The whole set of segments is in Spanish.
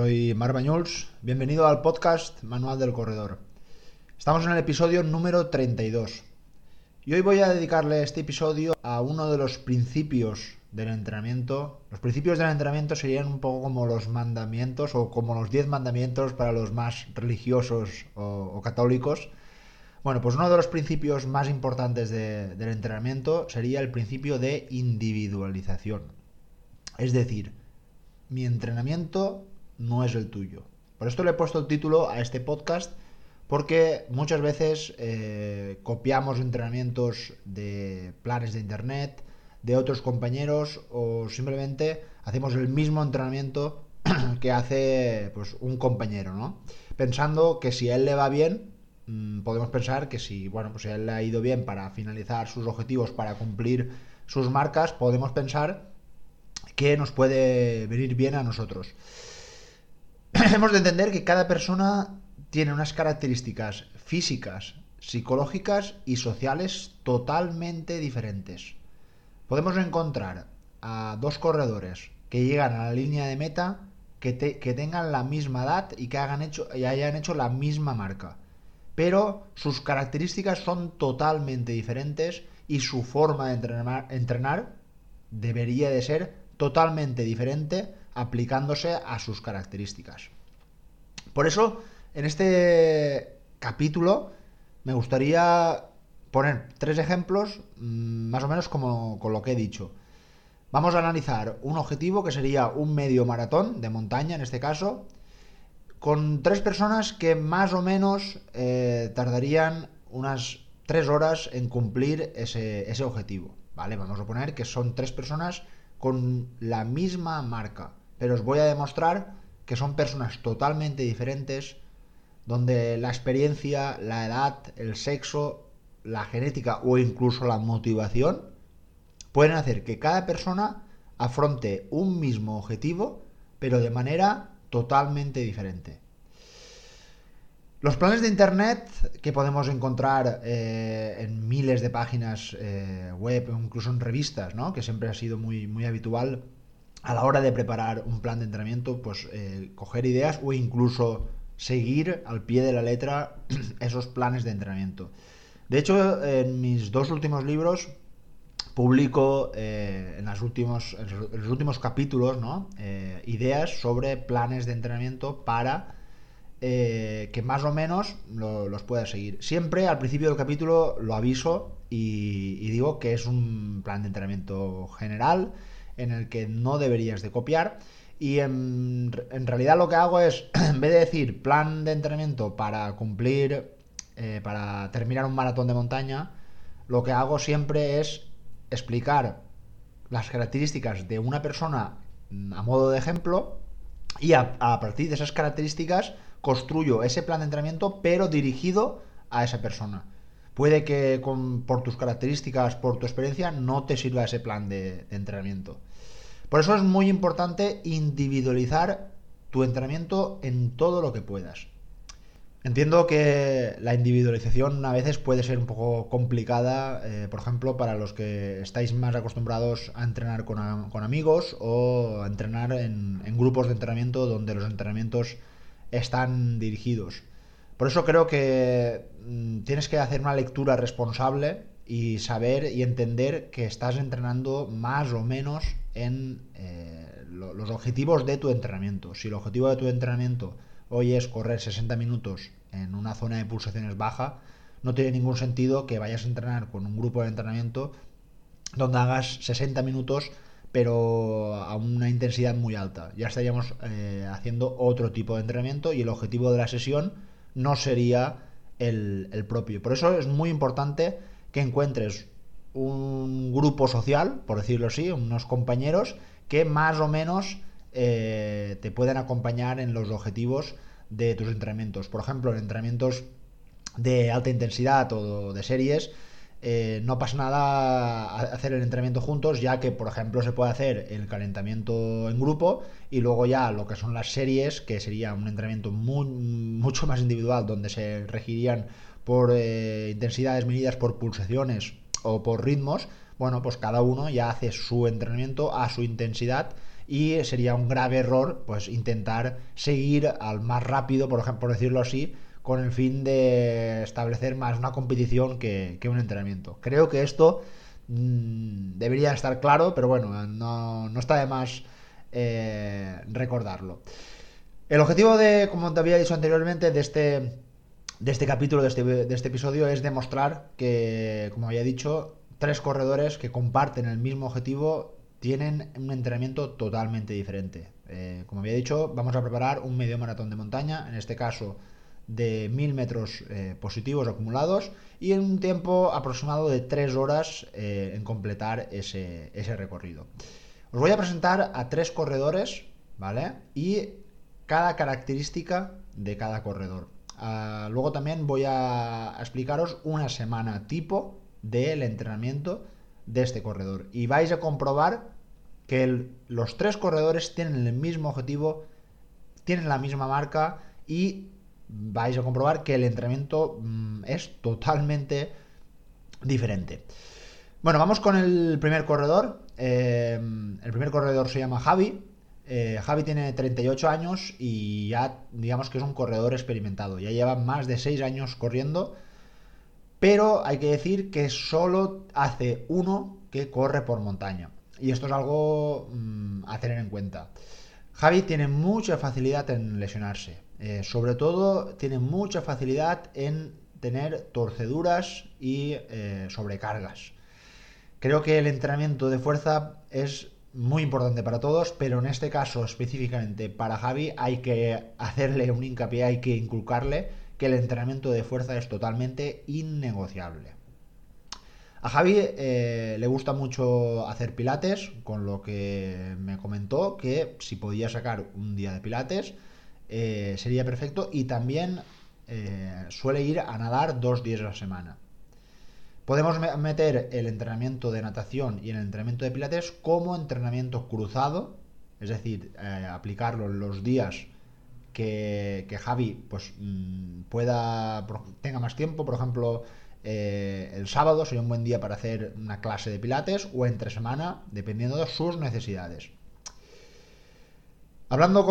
soy Mar Bañuls, bienvenido al podcast Manual del Corredor. Estamos en el episodio número 32 y hoy voy a dedicarle este episodio a uno de los principios del entrenamiento. Los principios del entrenamiento serían un poco como los mandamientos o como los 10 mandamientos para los más religiosos o, católicos. Bueno, pues uno de los principios más importantes del entrenamiento sería el principio de individualización. Es decir, mi entrenamiento no es el tuyo. Por esto le he puesto el título a este podcast porque muchas veces eh, copiamos entrenamientos de planes de internet, de otros compañeros o simplemente hacemos el mismo entrenamiento que hace pues, un compañero, ¿no? Pensando que si a él le va bien, mm, podemos pensar que si, bueno, pues si a él le ha ido bien para finalizar sus objetivos, para cumplir sus marcas, podemos pensar que nos puede venir bien a nosotros. Hemos de entender que cada persona tiene unas características físicas, psicológicas y sociales totalmente diferentes. Podemos encontrar a dos corredores que llegan a la línea de meta que, tengan la misma edad y que y hayan hecho la misma marca. Pero sus características son totalmente diferentes y su forma de entrenar debería de ser totalmente diferente aplicándose a sus características. Por eso, en este capítulo me gustaría poner tres ejemplos mm, más o menos como con lo que he dicho. Vamos a analizar un objetivo que sería un medio maratón de montaña en este caso, con tres personas que más o menos eh, tardarían unas tres horas en cumplir ese, ese objetivo. ¿Vale? Vamos a poner que son tres personas con la misma marca, pero os voy a demostrar que son personas totalmente diferentes, donde la experiencia, la edad, el sexo, la genética o incluso la motivación pueden hacer que cada persona afronte un mismo objetivo, pero de manera totalmente diferente. Los planes de Internet que podemos encontrar eh, en miles de páginas eh, web incluso en revistas, ¿no? que siempre ha sido muy, muy habitual a la hora de preparar un plan de entrenamiento, pues eh, coger ideas o incluso seguir al pie de la letra esos planes de entrenamiento. De hecho, en mis dos últimos libros publico en, las últimos, en, los últimos capítulos ¿no? ideas sobre planes de entrenamiento para eh, que más o menos los puedas seguir. Siempre al principio del capítulo lo aviso y, digo que es un plan de entrenamiento general en el que no deberías de copiar. Y en, realidad lo que hago es, en vez de decir plan de entrenamiento para cumplir, eh, para terminar un maratón de montaña, lo que hago siempre es explicar las características de una persona a modo de ejemplo y a partir de esas características construyo ese plan de entrenamiento, pero dirigido a esa persona. Puede que por tus características, por tu experiencia, no te sirva ese plan de, entrenamiento. Por eso es muy importante individualizar tu entrenamiento en todo lo que puedas. Entiendo que la individualización a veces puede ser un poco complicada, eh, por ejemplo, para los que estáis más acostumbrados a entrenar con, amigos o a entrenar en, grupos de entrenamiento donde los entrenamientos están dirigidos. Por eso creo que mm, tienes que hacer una lectura responsable y saber y entender que estás entrenando más o menos en eh, los objetivos de tu entrenamiento. Si el objetivo de tu entrenamiento hoy es correr 60 minutos en una zona de pulsaciones baja, no tiene ningún sentido que vayas a entrenar con un grupo de entrenamiento donde hagas 60 minutos pero a una intensidad muy alta. Ya estaríamos eh, haciendo otro tipo de entrenamiento y el objetivo de la sesión no sería el, propio. Por eso es muy importante que encuentres un grupo social, por decirlo así, unos compañeros que más o menos eh, te puedan acompañar en los objetivos de tus entrenamientos. Por ejemplo, en entrenamientos de alta intensidad o de series, eh, no pasa nada hacer el entrenamiento juntos, ya que, por ejemplo, se puede hacer el calentamiento en grupo y luego ya lo que son las series, que sería un entrenamiento mucho más individual, donde se regirían por eh, intensidades medidas por pulsaciones o por ritmos. Bueno, pues cada uno ya hace su entrenamiento a su intensidad y sería un grave error pues intentar seguir al más rápido, por ejemplo, por decirlo así, con el fin de establecer más una competición que, un entrenamiento. Creo que esto mmm, debería estar claro, pero bueno, no, no está de más eh, recordarlo. El objetivo de, como te había dicho anteriormente, de este, de este capítulo, de este, de este episodio, es demostrar que, como había dicho, tres corredores que comparten el mismo objetivo tienen un entrenamiento totalmente diferente. Eh, como había dicho, vamos a preparar un medio maratón de montaña, en este caso de 1000 metros eh, positivos acumulados y en un tiempo aproximado de 3 horas eh, en completar ese, recorrido. Os voy a presentar a tres corredores, ¿vale? Y cada característica de cada corredor. Ah, luego también voy a explicaros una semana tipo del entrenamiento de este corredor. Y vais a comprobar que los tres corredores tienen el mismo objetivo, tienen la misma marca y vais a comprobar que el entrenamiento mm, es totalmente diferente. Bueno, vamos con el primer corredor. Eh, el primer corredor se llama Javi. Eh, Javi tiene 38 años y ya digamos que es un corredor experimentado. Ya lleva más de 6 años corriendo. Pero hay que decir que solo hace uno que corre por montaña. Y esto es algo mm, a tener en cuenta. Javi tiene mucha facilidad en lesionarse. Eh, sobre todo tiene mucha facilidad en tener torceduras y eh, sobrecargas. Creo que el entrenamiento de fuerza es muy importante para todos, pero en este caso específicamente para Javi hay que hacerle un hincapié, hay que inculcarle que el entrenamiento de fuerza es totalmente innegociable. A Javi eh, le gusta mucho hacer pilates, con lo que me comentó que si podía sacar un día de pilates eh, sería perfecto y también eh, suele ir a nadar dos días a la semana. Podemos meter el entrenamiento de natación y el entrenamiento de pilates como entrenamiento cruzado, es decir, aplicarlo los días que, Javi pues, mm, pueda tenga más tiempo, por ejemplo, eh, el sábado sería un buen día para hacer una clase de pilates o entre semana, dependiendo de sus necesidades. Hablando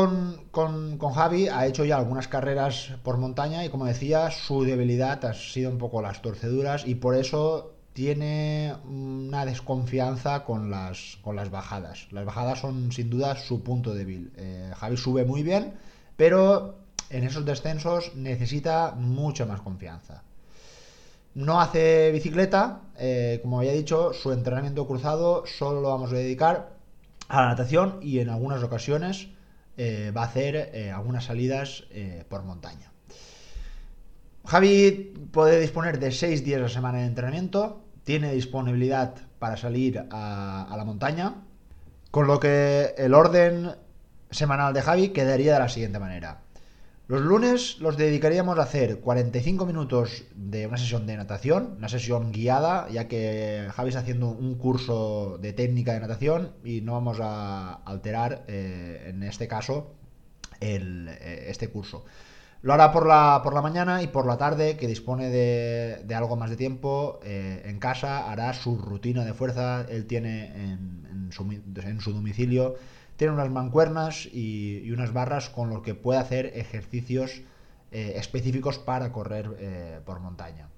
con, Javi, ha hecho ya algunas carreras por montaña y como decía, su debilidad ha sido un poco las torceduras y por eso tiene una desconfianza con las, con las bajadas. Las bajadas son sin duda su punto débil. Eh, Javi sube muy bien, pero en esos descensos necesita mucha más confianza. No hace bicicleta, eh, como había dicho, su entrenamiento cruzado solo lo vamos a dedicar a la natación y en algunas ocasiones eh, va a hacer eh, algunas salidas por montaña. Javi puede disponer de seis días a la semana de entrenamiento, tiene disponibilidad para salir a la montaña, con lo que el orden semanal de Javi quedaría de la siguiente manera. Los lunes los dedicaríamos a hacer 45 minutos de una sesión de natación, una sesión guiada, ya que Javi está haciendo un curso de técnica de natación y no vamos a alterar, eh, en este caso, eh, este curso. Lo hará por la, por la mañana y por la tarde, que dispone de, algo más de tiempo, eh, en casa hará su rutina de fuerza. Él tiene en su domicilio tiene unas mancuernas y, unas barras con lo que puede hacer ejercicios eh, específicos para correr eh, por montaña.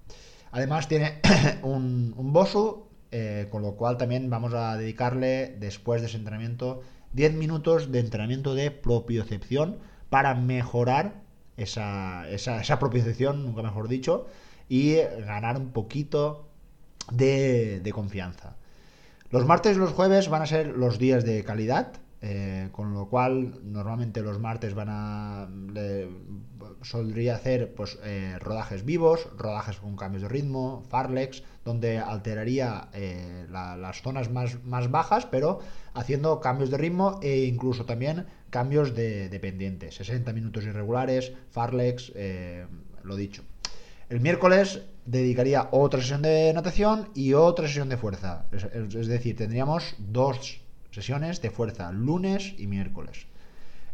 Además tiene un, un Bosu, eh, con lo cual también vamos a dedicarle después de ese entrenamiento 10 minutos de entrenamiento de propiocepción para mejorar esa, esa, propiocepción, nunca mejor dicho, y ganar un poquito de confianza. Los martes y los jueves van a ser los días de calidad, eh, con lo cual, normalmente los martes van a. soldría hacer pues, eh, rodajes vivos, rodajes con cambios de ritmo, farlex, donde alteraría eh, las zonas más, más, bajas, pero haciendo cambios de ritmo e incluso también cambios de pendiente. 60 minutos irregulares, farlex, lo dicho. El miércoles dedicaría otra sesión de natación y otra sesión de fuerza. es decir, tendríamos dos sesiones de fuerza, lunes y miércoles.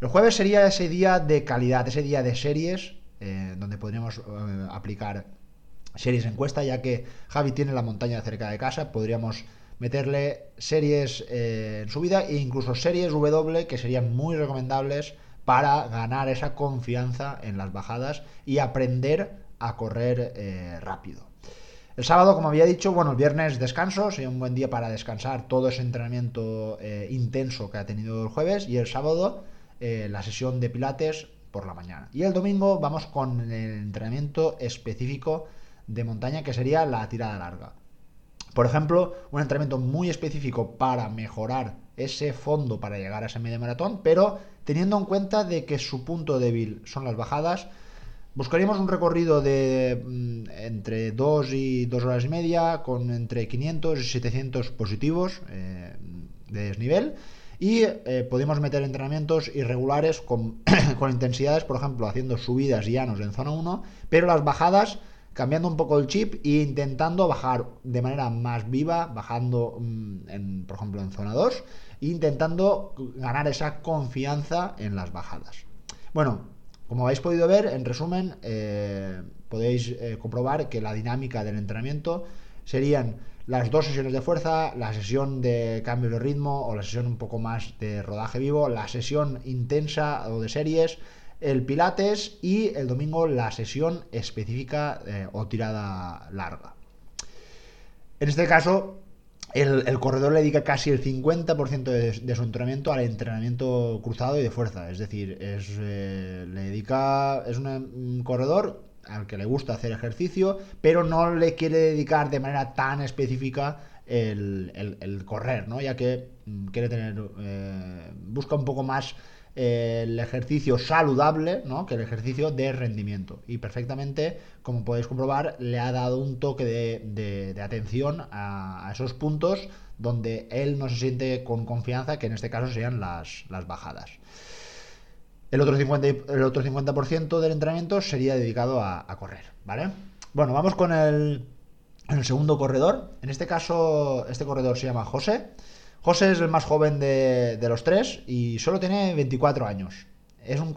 El jueves sería ese día de calidad, ese día de series, eh, donde podríamos eh, aplicar series encuesta, ya que Javi tiene la montaña cerca de casa, podríamos meterle series eh, en subida e incluso series W que serían muy recomendables para ganar esa confianza en las bajadas y aprender a correr rápido. El sábado, como había dicho, bueno, el viernes descanso, sería un buen día para descansar todo ese entrenamiento eh, intenso que ha tenido el jueves y el sábado la sesión de pilates por la mañana. Y el domingo vamos con el entrenamiento específico de montaña que sería la tirada larga. Por ejemplo, un entrenamiento muy específico para mejorar ese fondo para llegar a ese medio maratón, pero teniendo en cuenta de que su punto débil son las bajadas, buscaríamos un recorrido de mm, entre 2 y 2 horas y media, con entre 500 y 700 positivos eh, de desnivel, y eh, podemos meter entrenamientos irregulares con, intensidades, por ejemplo, haciendo subidas llanos en zona 1, pero las bajadas cambiando un poco el chip e intentando bajar de manera más viva, bajando, mm, en, por ejemplo, en zona 2, e intentando ganar esa confianza en las bajadas. Bueno, como habéis podido ver, en resumen, eh, podéis eh, comprobar que la dinámica del entrenamiento serían las dos sesiones de fuerza, la sesión de cambio de ritmo o la sesión un poco más de rodaje vivo, la sesión intensa o de series, el Pilates y el domingo la sesión específica eh, o tirada larga. En este caso, el, corredor le dedica casi el 50% de, su entrenamiento al entrenamiento cruzado y de fuerza. Es decir, es, eh, le dedica, es un, corredor al que le gusta hacer ejercicio, pero no le quiere dedicar de manera tan específica el, correr, ¿no? ya que mm, quiere tener, eh, busca un poco más el ejercicio saludable ¿no? que el ejercicio de rendimiento. Y perfectamente, como podéis comprobar, le ha dado un toque de, atención a, esos puntos donde él no se siente con confianza, que en este caso serían las, bajadas. El otro 50%, el otro 50 del entrenamiento sería dedicado a, correr, ¿vale? Bueno, vamos con el, el segundo corredor. En este caso, este corredor se llama José. José es el más joven de, los tres y solo tiene 24 años. Es un,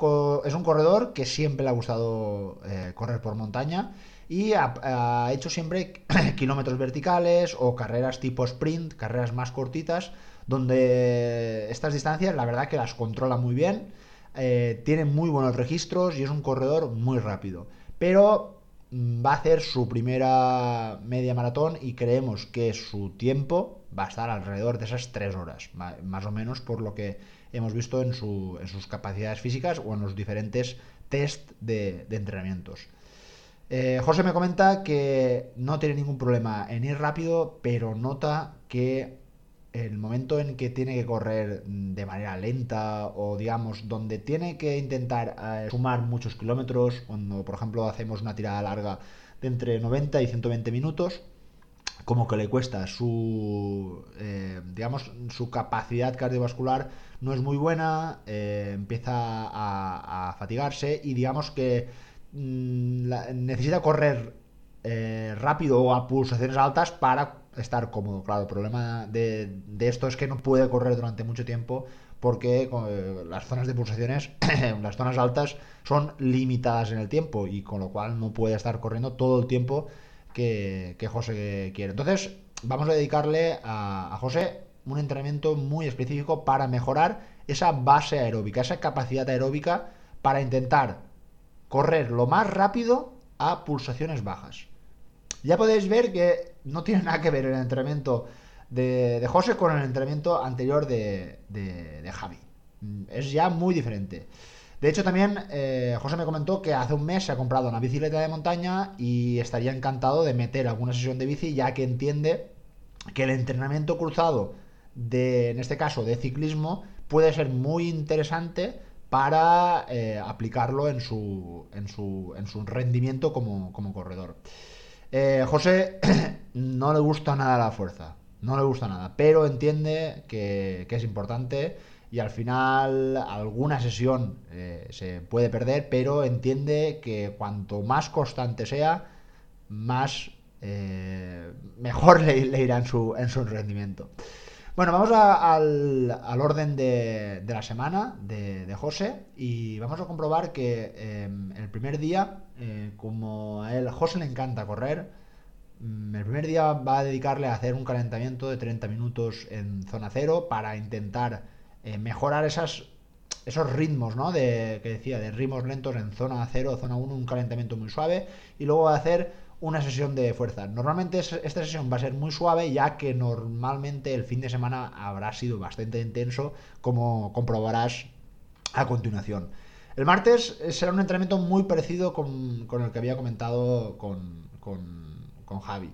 es un corredor que siempre le ha gustado eh, correr por montaña y ha, hecho siempre kilómetros verticales o carreras tipo sprint, carreras más cortitas, donde estas distancias la verdad que las controla muy bien, eh, tiene muy buenos registros y es un corredor muy rápido. Pero mm, va a hacer su primera media maratón y creemos que su tiempo va a estar alrededor de esas tres horas, más o menos por lo que hemos visto en, sus capacidades físicas o en los diferentes test de, entrenamientos. Eh, José me comenta que no tiene ningún problema en ir rápido, pero nota que el momento en que tiene que correr de manera lenta o digamos donde tiene que intentar eh, sumar muchos kilómetros, cuando por ejemplo hacemos una tirada larga de entre 90 y 120 minutos, como que le cuesta su, eh, digamos, su capacidad cardiovascular no es muy buena, eh, empieza a, fatigarse y digamos que mm, necesita correr eh, rápido o a pulsaciones altas para estar cómodo. Claro, el problema de, de, esto es que no puede correr durante mucho tiempo porque las zonas de pulsaciones, las zonas altas, son limitadas en el tiempo y con lo cual no puede estar corriendo todo el tiempo que, José quiere. Entonces, vamos a dedicarle a, José un entrenamiento muy específico para mejorar esa base aeróbica, esa capacidad aeróbica para intentar correr lo más rápido a pulsaciones bajas. Ya podéis ver que no tiene nada que ver el entrenamiento de, José con el entrenamiento anterior de, de Javi. Es ya muy diferente. De hecho, también eh, José me comentó que hace un mes se ha comprado una bicicleta de montaña y estaría encantado de meter alguna sesión de bici, ya que entiende que el entrenamiento cruzado de, en este caso, de ciclismo, puede ser muy interesante para eh, aplicarlo en su, en su, en su rendimiento como, corredor. Eh, José no le gusta nada la fuerza, no le gusta nada, pero entiende que es importante y al final alguna sesión eh, se puede perder, pero entiende que cuanto más constante sea, más eh, mejor le, irá en su, en su rendimiento. Bueno, vamos al, orden de, la semana de, José y vamos a comprobar que em, el primer día, eh, como a él, José le encanta correr, Mm, el primer día va a dedicarle a hacer un calentamiento de 30 minutos en zona cero para intentar eh, mejorar esos ritmos, ¿no? De, que decía, de ritmos lentos en zona cero, zona 1, un calentamiento muy suave. Y luego hacer una sesión de fuerza. Normalmente esta sesión va a ser muy suave ya que normalmente el fin de semana habrá sido bastante intenso como comprobarás a continuación. El martes será un entrenamiento muy parecido con, el que había comentado con, con, Javi.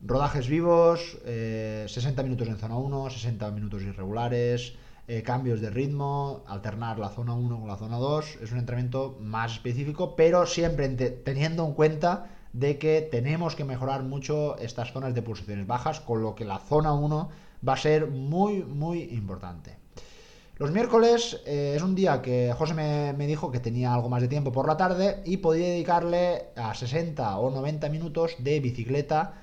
Rodajes vivos, 60 eh, minutos en zona 1, 60 minutos irregulares, eh, cambios de ritmo, alternar la zona 1 con la zona 2. Es un entrenamiento más específico, pero siempre teniendo en cuenta de que tenemos que mejorar mucho estas zonas de pulsaciones bajas, con lo que la zona 1 va a ser muy, muy importante. Los miércoles eh, es un día que José me, dijo que tenía algo más de tiempo por la tarde y podía dedicarle a 60 o 90 minutos de bicicleta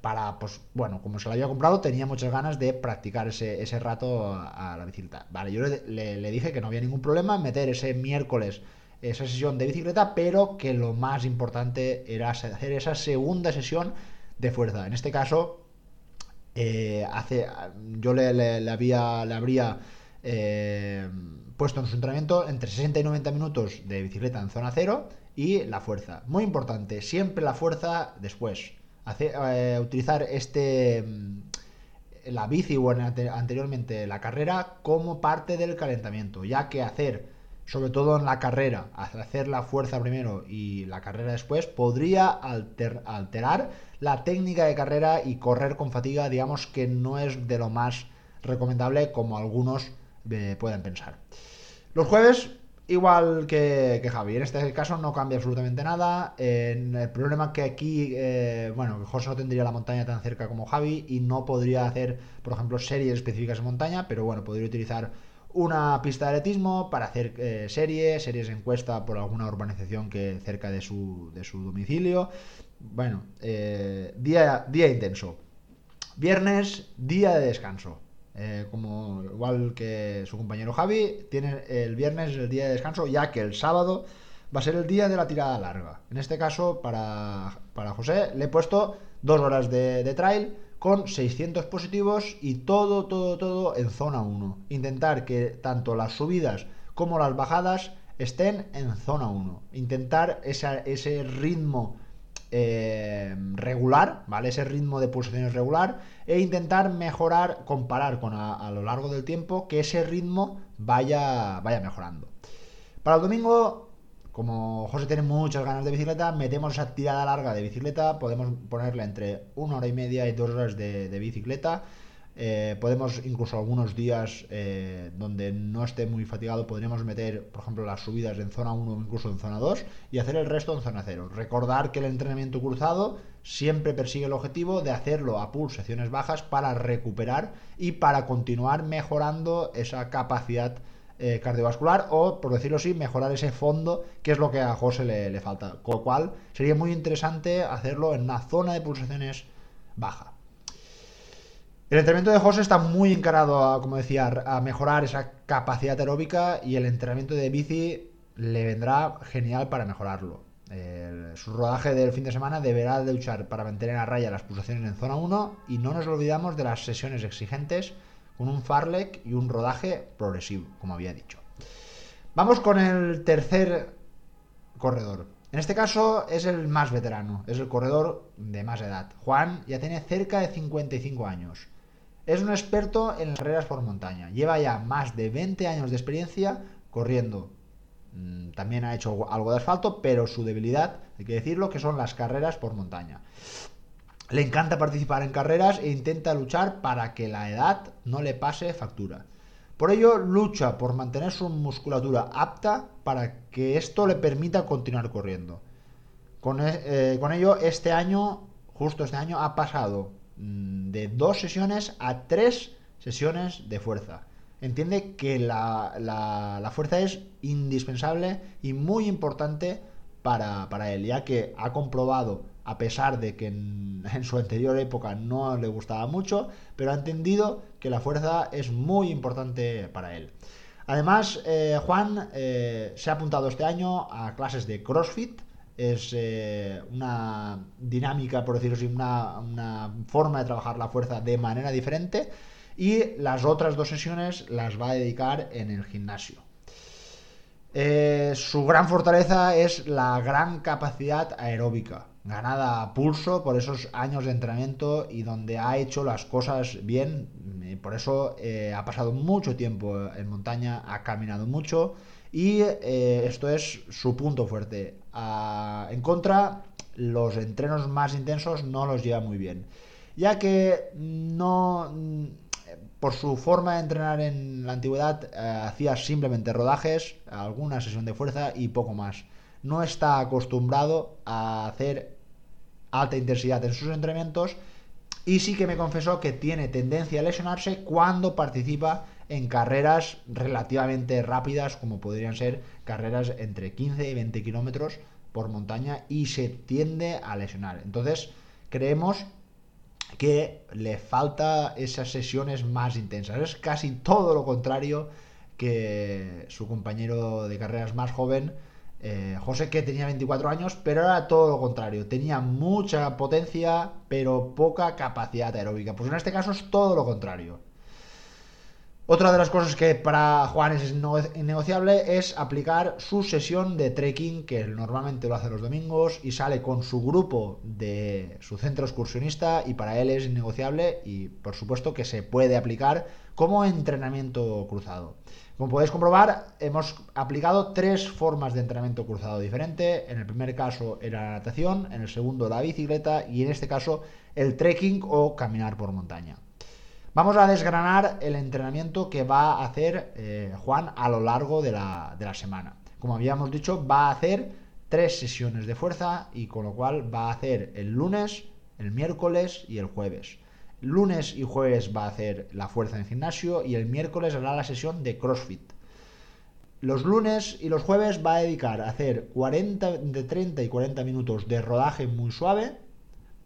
para, pues bueno, como se la había comprado, tenía muchas ganas de practicar ese, rato a, la bicicleta. Vale, yo le, le, dije que no había ningún problema meter ese miércoles esa sesión de bicicleta, pero que lo más importante era hacer esa segunda sesión de fuerza. En este caso, eh, hace, yo le, le, había, habría eh, puesto en su entrenamiento entre 60 y 90 minutos de bicicleta en zona cero y la fuerza. Muy importante, siempre la fuerza después. Eh, utilizar este la bici o anteriormente la carrera como parte del calentamiento, ya que hacer sobre todo en la carrera, hacer la fuerza primero y la carrera después, podría alterar la técnica de carrera y correr con fatiga, digamos que no es de lo más recomendable como algunos eh, pueden pensar. Los jueves, igual que, Javi, en este caso no cambia absolutamente nada. el problema que aquí, eh, bueno, José no tendría la montaña tan cerca como Javi y no podría hacer, por ejemplo, series específicas en montaña, pero bueno, podría utilizar una pista de atletismo para hacer eh, series, series de encuesta por alguna urbanización que cerca de su, de su domicilio. Bueno, eh, día, día intenso. Viernes, día de descanso. Eh, como igual que su compañero Javi, tiene el viernes el día de descanso, ya que el sábado va a ser el día de la tirada larga. En este caso, para, para José, le he puesto dos horas de, de trail con 600 positivos y todo, todo, todo en zona 1. Intentar que tanto las subidas como las bajadas estén en zona 1. Intentar ese ritmo eh, regular, ¿vale? Ese ritmo de pulsaciones regular e intentar mejorar, comparar con a, lo largo del tiempo que ese ritmo vaya, vaya mejorando. Para el domingo como José tiene muchas ganas de bicicleta, metemos esa tirada larga de bicicleta, podemos ponerle entre una hora y media y dos horas de, bicicleta. Eh, podemos incluso algunos días eh, donde no esté muy fatigado, podríamos meter, por ejemplo, las subidas en zona 1 o incluso en zona 2 y hacer el resto en zona 0. Recordar que el entrenamiento cruzado siempre persigue el objetivo de hacerlo a pulsaciones bajas para recuperar y para continuar mejorando esa capacidad eh, cardiovascular o, por decirlo así, mejorar ese fondo, que es lo que a José le, falta. Con lo cual, sería muy interesante hacerlo en una zona de pulsaciones baja. El entrenamiento de José está muy encarado, a, como decía, a mejorar esa capacidad aeróbica y el entrenamiento de bici le vendrá genial para mejorarlo. su rodaje del fin de semana deberá de luchar para mantener a raya las pulsaciones en zona 1 y no nos olvidamos de las sesiones exigentes con un farlek y un rodaje progresivo, como había dicho. Vamos con el tercer corredor. En este caso es el más veterano, es el corredor de más edad. Juan ya tiene cerca de 55 años. Es un experto en carreras por montaña. Lleva ya más de 20 años de experiencia corriendo. Mm, también ha hecho algo de asfalto, pero su debilidad, hay que decirlo, que son las carreras por montaña. Le encanta participar en carreras e intenta luchar para que la edad no le pase factura. Por ello, lucha por mantener su musculatura apta para que esto le permita continuar corriendo. Con, e, eh, ello, este año, justo este año, ha pasado de dos sesiones a tres sesiones de fuerza. Entiende que la, fuerza es indispensable y muy importante para, para él, ya que ha comprobado a pesar de que en, su anterior época no le gustaba mucho, pero ha entendido que la fuerza es muy importante para él. Además, eh, Juan eh, se ha apuntado este año a clases de CrossFit es eh, una dinámica, por decirlo así, una, forma de trabajar la fuerza de manera diferente y las otras dos sesiones las va a dedicar en el gimnasio. Eh, su gran fortaleza es la gran capacidad aeróbica, ganada a pulso por esos años de entrenamiento y donde ha hecho las cosas bien. Por eso eh, ha pasado mucho tiempo en montaña, ha caminado mucho y esto es su punto fuerte en contra, los entrenos más intensos no los lleva muy bien, ya que no, por su forma de entrenar en la antigüedad, eh, hacía simplemente rodajes, alguna sesión de fuerza y poco más. No está acostumbrado a hacer alta intensidad en sus entrenamientos y sí que me confesó que tiene tendencia a lesionarse cuando participa en carreras relativamente rápidas, como podrían ser carreras entre 15 y 20 kilómetros por montaña, y se tiende a lesionar. Entonces, creemos que le falta esas sesiones más intensas. Es casi todo lo contrario que su compañero de carreras más joven, eh, José, que tenía 24 años, pero era todo lo contrario. Tenía mucha potencia, pero poca capacidad aeróbica. Pues en este caso es todo lo contrario. Otra de las cosas que para Juan es innegociable es aplicar su sesión de trekking, que normalmente lo hace los domingos, y sale con su grupo de su centro excursionista, y para él es innegociable y por supuesto que se puede aplicar como entrenamiento cruzado. Como podéis comprobar, hemos aplicado tres formas de entrenamiento cruzado diferente. En el primer caso era la natación, en el segundo la bicicleta y en este caso el trekking o caminar por montaña. Vamos a desgranar el entrenamiento que va a hacer eh, Juan a lo largo de la, semana. Como habíamos dicho, va a hacer tres sesiones de fuerza y con lo cual va a hacer el lunes, el miércoles y el jueves. Lunes y jueves va a hacer la fuerza en gimnasio y el miércoles hará la sesión de CrossFit. Los lunes y los jueves va a dedicar a hacer 40, de 30 y 40 minutos de rodaje muy suave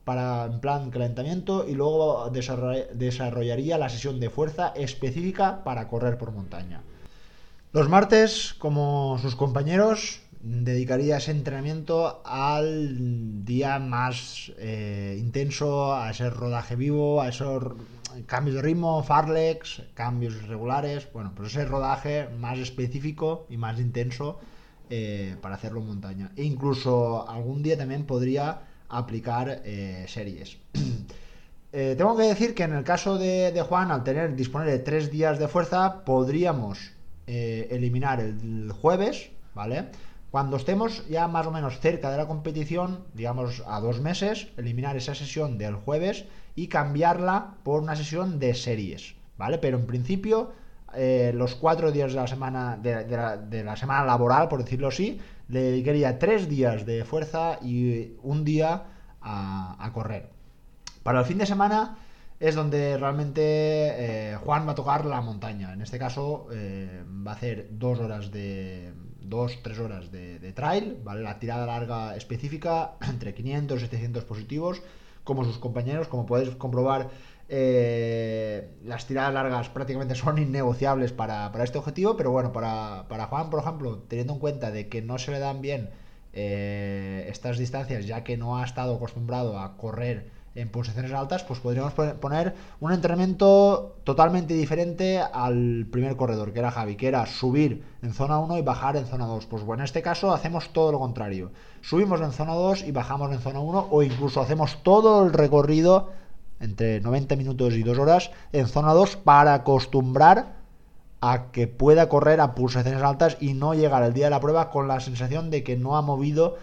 para en plan calentamiento y luego desarrollaría la sesión de fuerza específica para correr por montaña. Los martes, como sus compañeros, dedicaría ese entrenamiento al día más eh, intenso, a ese rodaje vivo, a esos cambios de ritmo, farlex, cambios regulares, bueno, pues ese rodaje más específico y más intenso eh, para hacerlo en montaña. E incluso algún día también podría aplicar eh, series. Eh, tengo que decir que en el caso de, Juan, al tener disponer de tres días de fuerza, podríamos eh, eliminar el jueves, ¿vale? Cuando estemos ya más o menos cerca de la competición, digamos a dos meses, eliminar esa sesión del jueves y cambiarla por una sesión de series, ¿vale? Pero en principio, los cuatro días de la semana de la semana laboral, por decirlo así, le dedicaría tres días de fuerza y un día a, correr. Para el fin de semana es donde realmente eh, Juan va a tocar la montaña. En este caso eh, va a hacer dos horas de. dos, tres horas de, trail, ¿vale? La tirada larga específica, entre 500 y 700 positivos, como sus compañeros, como podéis comprobar eh, las tiradas largas prácticamente son innegociables para, este objetivo, pero bueno, para, Juan, por ejemplo, teniendo en cuenta de que no se le dan bien eh, estas distancias, ya que no ha estado acostumbrado a correr en posiciones altas, pues podríamos poner un entrenamiento totalmente diferente al primer corredor, que era Javi, que era subir en zona 1 y bajar en zona 2. Pues bueno, en este caso hacemos todo lo contrario. Subimos en zona 2 y bajamos en zona 1 o incluso hacemos todo el recorrido entre 90 minutos y 2 horas en zona 2 para acostumbrar a que pueda correr a pulsaciones altas y no llegar al día de la prueba con la sensación de que no ha movido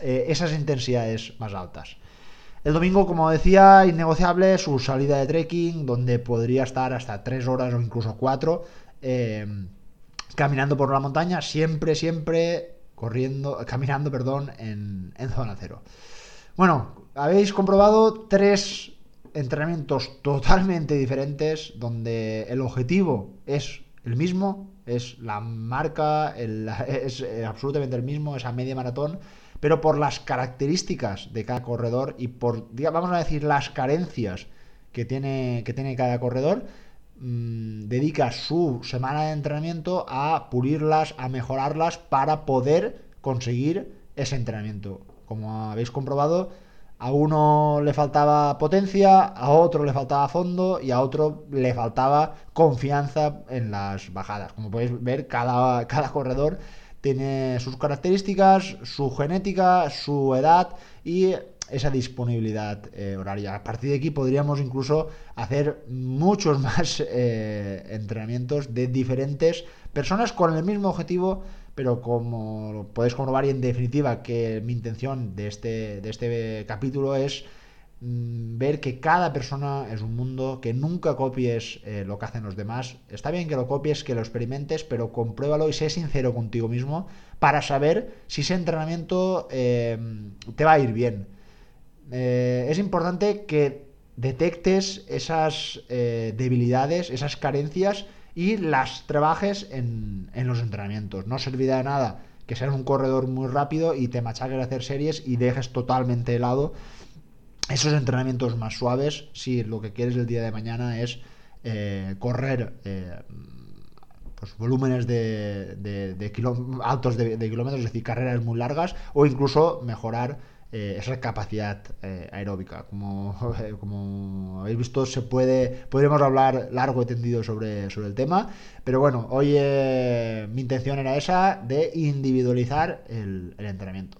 eh, esas intensidades más altas. El domingo, como decía, innegociable su salida de trekking, donde podría estar hasta 3 horas o incluso 4 eh, caminando por la montaña, siempre, siempre corriendo, caminando, perdón, en, en zona cero. Bueno, habéis comprobado tres entrenamientos totalmente diferentes donde el objetivo es el mismo, es la marca, es absolutamente el mismo, esa media maratón, pero por las características de cada corredor y por, vamos a decir, las carencias que tiene, que tiene cada corredor, mm, dedica su semana de entrenamiento a pulirlas, a mejorarlas para poder conseguir ese entrenamiento. Como habéis comprobado, a uno le faltaba potencia, a otro le faltaba fondo y a otro le faltaba confianza en las bajadas. Como podéis ver, cada, cada corredor tiene sus características, su genética, su edad y esa disponibilidad eh, horaria. A partir de aquí podríamos incluso hacer muchos más eh, entrenamientos de diferentes personas con el mismo objetivo, pero como podéis comprobar y en definitiva que mi intención de este, de este capítulo es mm, ver que cada persona es un mundo, que nunca copies eh, lo que hacen los demás. Está bien que lo copies, que lo experimentes, pero compruébalo y sé sincero contigo mismo para saber si ese entrenamiento te va a ir bien. Eh, es importante que detectes esas eh, debilidades, esas carencias y las trabajes en, los entrenamientos. No servirá de nada que seas un corredor muy rápido y te machaques a hacer series y dejes totalmente de lado esos entrenamientos más suaves si lo que quieres el día de mañana es eh, correr pues, volúmenes de, altos de, de, kilómetros, es decir, carreras muy largas o incluso mejorar eh, esa capacidad eh, aeróbica. Como, como habéis visto, se puede, podríamos hablar largo y tendido sobre, sobre el tema, pero bueno, hoy eh, mi intención era esa de individualizar el, entrenamiento.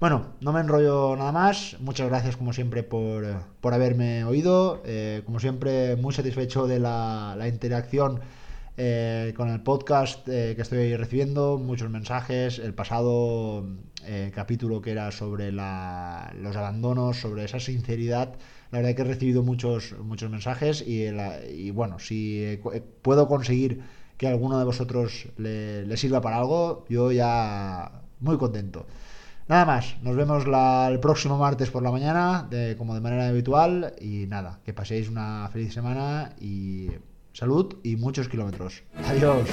Bueno, no me enrollo nada más. Muchas gracias como siempre por, por haberme oído. como siempre, muy satisfecho de la, la interacción eh, con el podcast eh, que estoy recibiendo, muchos mensajes. El pasado eh, capítulo que era sobre los abandonos, sobre esa sinceridad, la verdad que he recibido muchos, muchos mensajes y, bueno, si puedo conseguir que alguno de vosotros le, sirva para algo, yo ya muy contento. Nada más, nos vemos el próximo martes por la mañana, como de manera habitual, y nada, que paséis una feliz semana y Salud y muchos kilómetros. Adiós.